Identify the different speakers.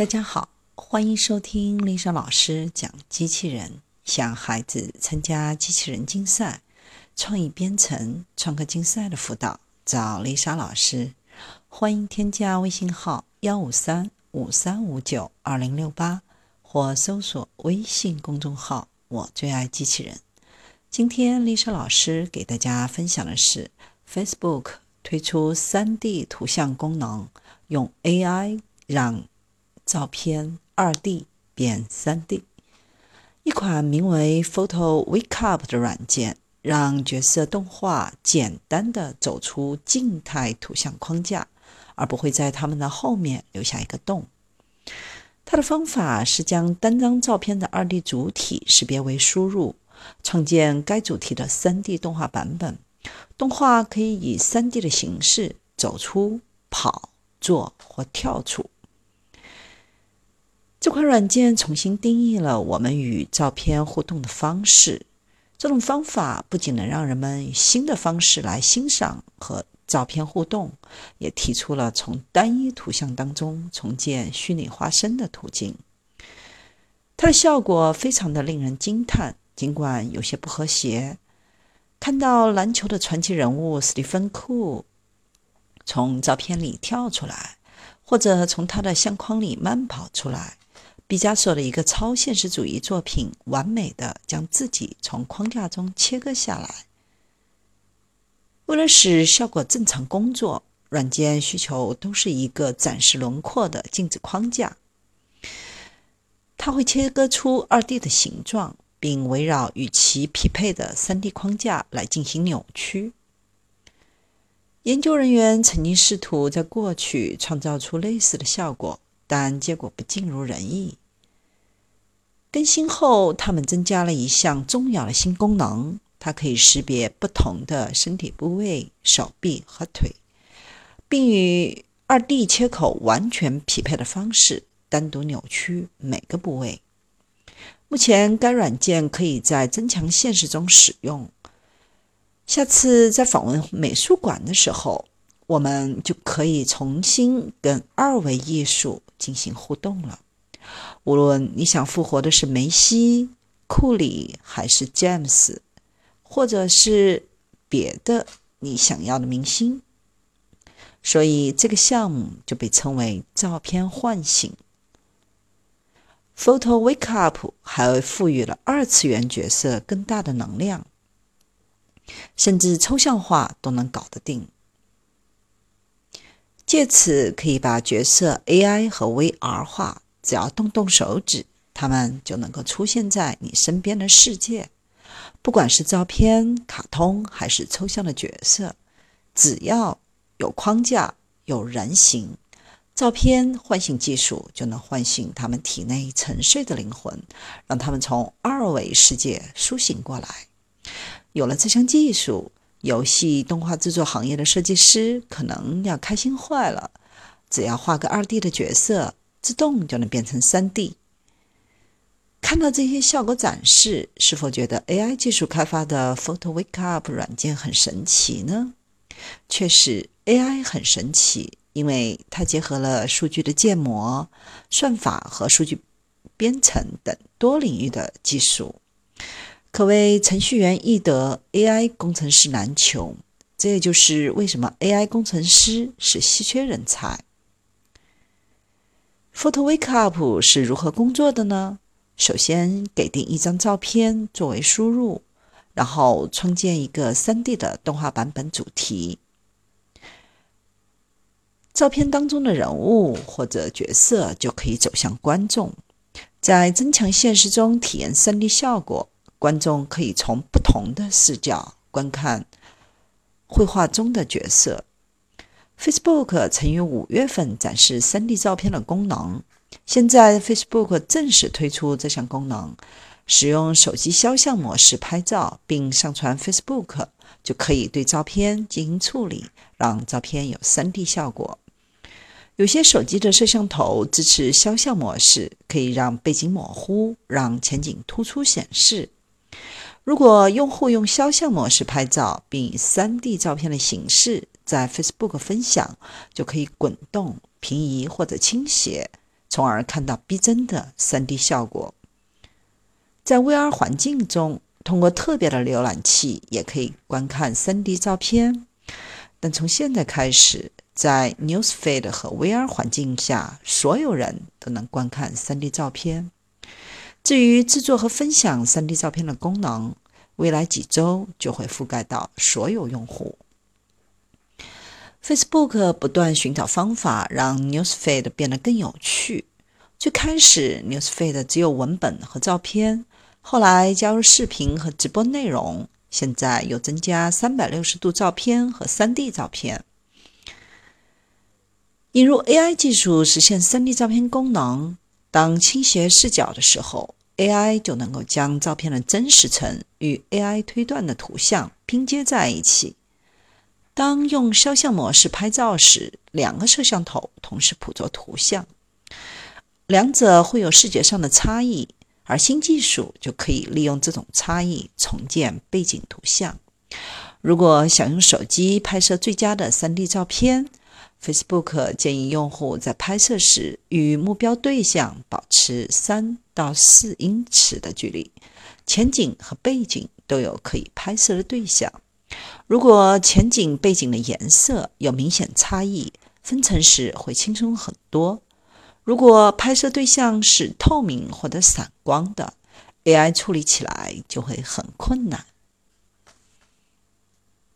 Speaker 1: 大家好，欢迎收听丽莎老师讲机器人。想孩子参加机器人竞赛、创意编程、创客竞赛的辅导，找丽莎老师。欢迎添加微信号幺五三五三五九二零六八，或搜索微信公众号“我最爱机器人”。今天丽莎老师给大家分享的是 Facebook 推出 3D 图像功能，用 AI 让照片二 D 变三 D。一款名为 Photo Wake Up 的软件，让角色动画简单的走出静态图像框架，而不会在它们的后面留下一个洞。它的方法是将单张照片的二 D 主体识别为输入，创建该主题的三 D 动画版本。动画可以以三 D 的形式走出、跑、坐或跳出。这款软件重新定义了我们与照片互动的方式。这种方法不仅能让人们以新的方式来欣赏和照片互动，也提出了从单一图像当中重建虚拟化身的途径。它的效果非常的令人惊叹，尽管有些不和谐。看到篮球的传奇人物史蒂芬·库从照片里跳出来，或者从他的相框里慢跑出来。毕加索的一个超现实主义作品，完美的将自己从框架中切割下来。为了使效果正常工作，软件需求都是一个展示轮廓的静止框架。它会切割出二 D 的形状，并围绕与其匹配的三 D 框架来进行扭曲。研究人员曾经试图在过去创造出类似的效果，但结果不尽如人意。更新后，他们增加了一项重要的新功能：它可以识别不同的身体部位、手臂和腿，并与二 D 切口完全匹配的方式单独扭曲每个部位。目前，该软件可以在增强现实中使用。下次在访问美术馆的时候，我们就可以重新跟二维艺术进行互动了。无论你想复活的是梅西、库里，还是詹姆斯，或者是别的你想要的明星，所以这个项目就被称为“照片唤醒”。Photo Wake Up 还赋予了二次元角色更大的能量，甚至抽象化都能搞得定，借此可以把角色 AI 和 VR 化。只要动动手指，它们就能够出现在你身边的世界。不管是照片、卡通还是抽象的角色，只要有框架、有人形，照片唤醒技术就能唤醒他们体内沉睡的灵魂，让他们从二维世界苏醒过来。有了这项技术，游戏动画制作行业的设计师可能要开心坏了。只要画个二 D 的角色。自动就能变成三 D。看到这些效果展示，是否觉得 AI 技术开发的 Photo Wake Up 软件很神奇呢？确实，AI 很神奇，因为它结合了数据的建模、算法和数据编程等多领域的技术，可谓程序员易得，AI 工程师难求。这也就是为什么 AI 工程师是稀缺人才。Photo Wake Up 是如何工作的呢？首先，给定一张照片作为输入，然后创建一个 3D 的动画版本主题。照片当中的人物或者角色就可以走向观众，在增强现实中体验 3D 效果。观众可以从不同的视角观看绘画中的角色。Facebook 曾于五月份展示 3D 照片的功能。现在，Facebook 正式推出这项功能，使用手机肖像模式拍照并上传 Facebook，就可以对照片进行处理，让照片有 3D 效果。有些手机的摄像头支持肖像模式，可以让背景模糊，让前景突出显示。如果用户用肖像模式拍照，并以 3D 照片的形式，在 Facebook 分享就可以滚动、平移或者倾斜，从而看到逼真的 3D 效果。在 VR 环境中，通过特别的浏览器也可以观看 3D 照片。但从现在开始，在 Newsfeed 和 VR 环境下，所有人都能观看 3D 照片。至于制作和分享 3D 照片的功能，未来几周就会覆盖到所有用户。Facebook 不断寻找方法让 Newsfeed 变得更有趣。最开始，Newsfeed 只有文本和照片，后来加入视频和直播内容，现在又增加360度照片和 3D 照片。引入 AI 技术实现 3D 照片功能。当倾斜视角的时候，AI 就能够将照片的真实层与 AI 推断的图像拼接在一起。当用肖像模式拍照时，两个摄像头同时捕捉图像，两者会有视觉上的差异，而新技术就可以利用这种差异重建背景图像。如果想用手机拍摄最佳的 3D 照片，Facebook 建议用户在拍摄时与目标对象保持三到四英尺的距离，前景和背景都有可以拍摄的对象。如果前景、背景的颜色有明显差异，分层时会轻松很多。如果拍摄对象是透明或者散光的，AI 处理起来就会很困难。